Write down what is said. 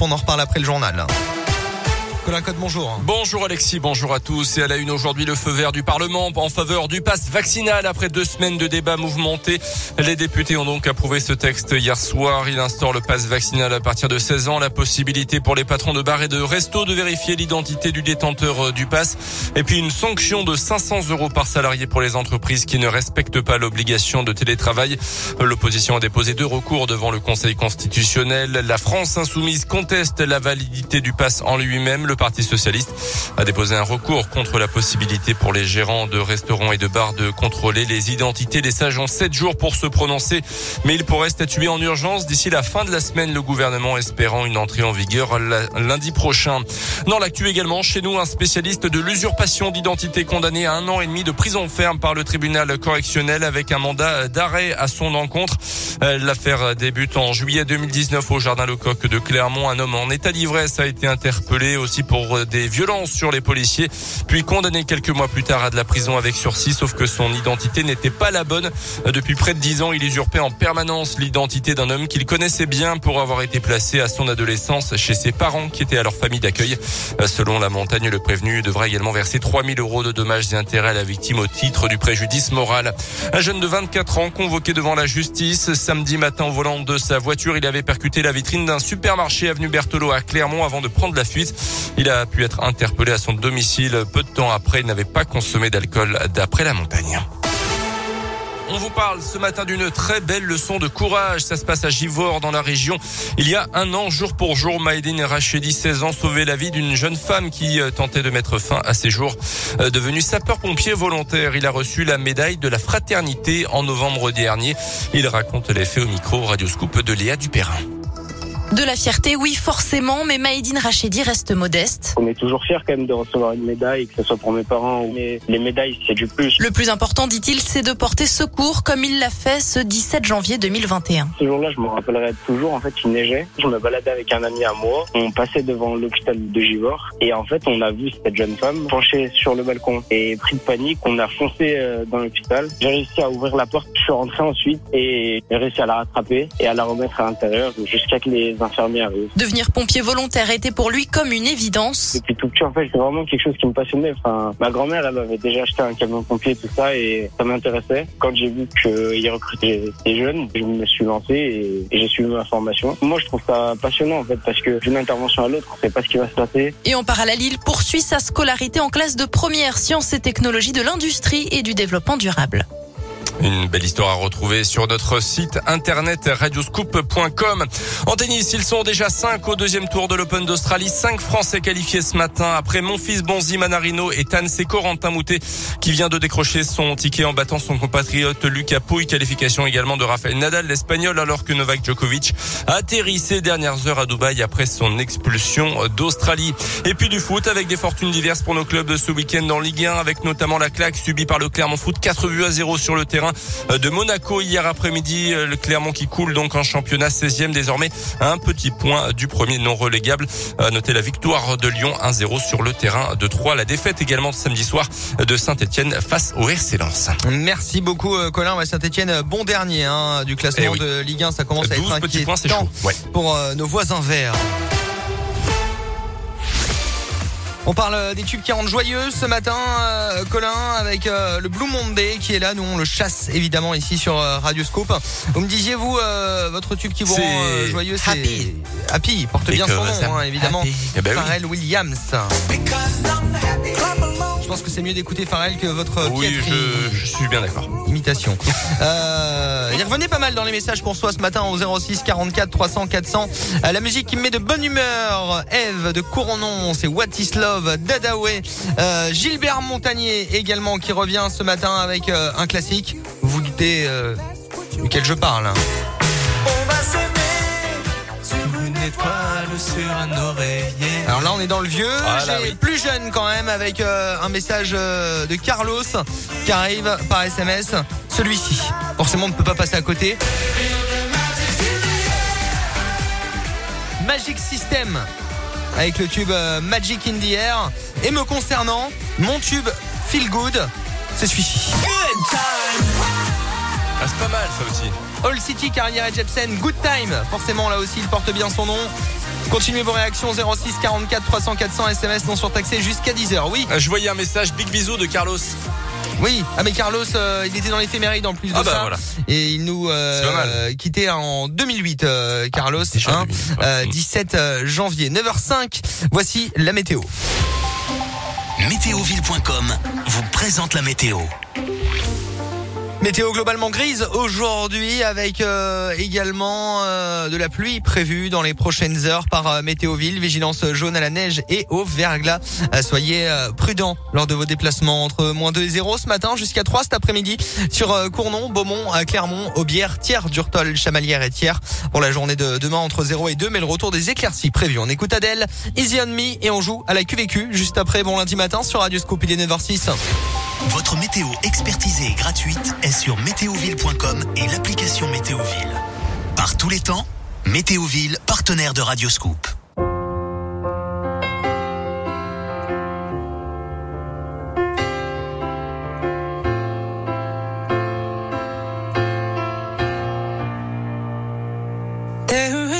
On en reparle après le journal. Bonjour. Bonjour Alexis, bonjour à tous. Et à la une aujourd'hui, le feu vert du Parlement en faveur du pass vaccinal. Après deux semaines de débats mouvementés, les députés ont donc approuvé ce texte hier soir. Il instaure le pass vaccinal à partir de 16 ans, la possibilité pour les patrons de bars et de restos de vérifier l'identité du détenteur du pass. Et puis une sanction de 500 euros par salarié pour les entreprises qui ne respectent pas l'obligation de télétravail. L'opposition a déposé deux recours devant le Conseil constitutionnel. La France insoumise conteste la validité du pass en lui-même. Le Parti socialiste a déposé un recours contre la possibilité pour les gérants de restaurants et de bars de contrôler les identités des sages en sept jours pour se prononcer. Mais il pourrait statuer en urgence d'ici la fin de la semaine, le gouvernement espérant une entrée en vigueur lundi prochain. Dans l'actu également, chez nous, un spécialiste de l'usurpation d'identité condamné à un an et demi de prison ferme par le tribunal correctionnel avec un mandat d'arrêt à son encontre. Euh, l'affaire débute en juillet 2019 au Jardin Lecoq de Clermont. Un homme en état d'ivresse a été interpellé aussi pour des violences sur les policiers, puis condamné quelques mois plus tard à de la prison avec sursis, sauf que son identité n'était pas la bonne. Depuis près de dix ans, il usurpait en permanence l'identité d'un homme qu'il connaissait bien pour avoir été placé à son adolescence chez ses parents qui étaient à leur famille d'accueil. Selon la montagne, le prévenu devra également verser 3000 euros de dommages et intérêts à la victime au titre du préjudice moral. Un jeune de 24 ans convoqué devant la justice samedi matin au volant de sa voiture, il avait percuté la vitrine d'un supermarché avenue Berthelot à Clermont avant de prendre la fuite. Il a pu être interpellé à son domicile peu de temps après. Il n'avait pas consommé d'alcool d'après la montagne. On vous parle ce matin d'une très belle leçon de courage. Ça se passe à Givor dans la région. Il y a un an, jour pour jour, Maïdine Rachedi, 16 ans, sauvait la vie d'une jeune femme qui euh, tentait de mettre fin à ses jours. Euh, devenu sapeur-pompier volontaire, il a reçu la médaille de la fraternité en novembre dernier. Il raconte les faits au micro Radioscoop de Léa Dupérin. De la fierté, oui, forcément, mais Maïdine Rachedi reste modeste. On est toujours fier quand même de recevoir une médaille, que ce soit pour mes parents, mais les médailles, c'est du plus. Le plus important, dit-il, c'est de porter secours, comme il l'a fait ce 17 janvier 2021. Ce jour-là, je me rappellerai toujours, en fait, il neigeait. Je me baladais avec un ami à moi. On passait devant l'hôpital de Givor, et en fait, on a vu cette jeune femme penchée sur le balcon. Et pris de panique, on a foncé euh, dans l'hôpital. J'ai réussi à ouvrir la porte, je suis rentré ensuite, et j'ai réussi à la rattraper et à la remettre à l'intérieur jusqu'à que les Devenir pompier volontaire était pour lui comme une évidence. Depuis tout petit, en fait, c'est vraiment quelque chose qui me passionnait. Enfin, ma grand-mère, elle avait déjà acheté un camion pompier, tout ça, et ça m'intéressait. Quand j'ai vu qu'il recrutait des jeunes, je me suis lancé et, j'ai suivi ma formation. Moi, je trouve ça passionnant, en fait, parce que d'une intervention à l'autre, on sait pas ce qui va se passer. Et en parallèle, il poursuit sa scolarité en classe de première sciences et technologies de l'industrie et du développement durable. Une belle histoire à retrouver sur notre site internet radioscoop.com. En tennis, ils sont déjà 5 au deuxième tour de l'Open d'Australie. 5 Français qualifiés ce matin après mon fils Bonzi Manarino et Tansé Corentin Moutet qui vient de décrocher son ticket en battant son compatriote Lucas Pouille. Qualification également de Rafael Nadal, l'Espagnol, alors que Novak Djokovic a atterri ces dernières heures à Dubaï après son expulsion d'Australie. Et puis du foot avec des fortunes diverses pour nos clubs ce week-end en Ligue 1 avec notamment la claque subie par le Clermont Foot. 4 buts à 0 sur le terrain euh, de Monaco hier après-midi. Euh, le Clermont qui coule donc en championnat 16e désormais un petit point du premier non relégable. Notez la victoire de Lyon 1-0 sur le terrain de Troyes. La défaite également samedi soir de Saint-Etienne face au RC Lens. Merci beaucoup euh, Colin. Saint-Etienne bon dernier hein, du classement eh de Ligue 1. Ça commence à être inquiétant pour nos voisins verts. On parle des tubes qui rendent joyeux ce matin, euh, Colin, avec euh, le Blue Monday qui est là. Nous, on le chasse évidemment ici sur euh, Radioscope. Vous me disiez, vous, votre tube qui vous rend joyeux, c'est Happy. Happy, porte bien son nom, hein, évidemment. Eh ben Pharrell Williams. Je pense que c'est mieux d'écouter Pharrell que votre Oui, je, suis bien d'accord. Imitation. euh, il revenait pas mal dans les messages pour soi ce matin au 06 44 300 400. la musique qui me met de bonne humeur. Eve de Couronnon, c'est What is Love, Dadaway. Euh, Gilbert Montagnier également qui revient ce matin avec euh, un classique. Vous doutez euh, duquel je parle. Sur un oreiller. Alors là, on est dans le vieux. Ah, J'ai plus jeune quand même avec euh, un message euh, de Carlos qui arrive par SMS. Celui-ci. Forcément, on ne peut pas passer à côté. Magic System avec le tube euh, Magic in the Air. Et me concernant, mon tube Feel Good, c'est celui-ci. Ah, c'est pas mal ça aussi. All City, Carrière et Jepsen, Good Time. Forcément, là aussi, il porte bien son nom. Continuez vos réactions 06 44 300 400 SMS non surtaxés jusqu'à 10h. Oui. Euh, je voyais un message big bisous de Carlos. Oui, ah mais Carlos, euh, il était dans l'éphéméride en plus de Ah bah ça, voilà. et il nous euh, euh, quittait en 2008. euh, Carlos, hein, 2008, ouais. euh, 17 euh, janvier, 9h05. Voici la météo. Météoville.com vous présente la météo. Météo globalement grise aujourd'hui avec euh, également euh, de la pluie prévue dans les prochaines heures par euh, Météoville. Vigilance jaune à la neige et au verglas. Euh, soyez prudents lors de vos déplacements entre moins 2 et 0 ce matin jusqu'à 3 cet après-midi sur Cournon, Beaumont, Clermont, Aubière, Thiers, Durtol, Chamalières et Thiers pour la journée de demain entre 0 et 2 mais le retour des éclaircies prévu. On écoute Adèle, Easy on Me et on joue à la QVQ juste après bon lundi matin sur Radio Scoop il est 9h06. Votre météo expertisée et gratuite est sur météoville.com et l'application Météoville. Par tous les temps, Météoville, partenaire de Radioscoop. There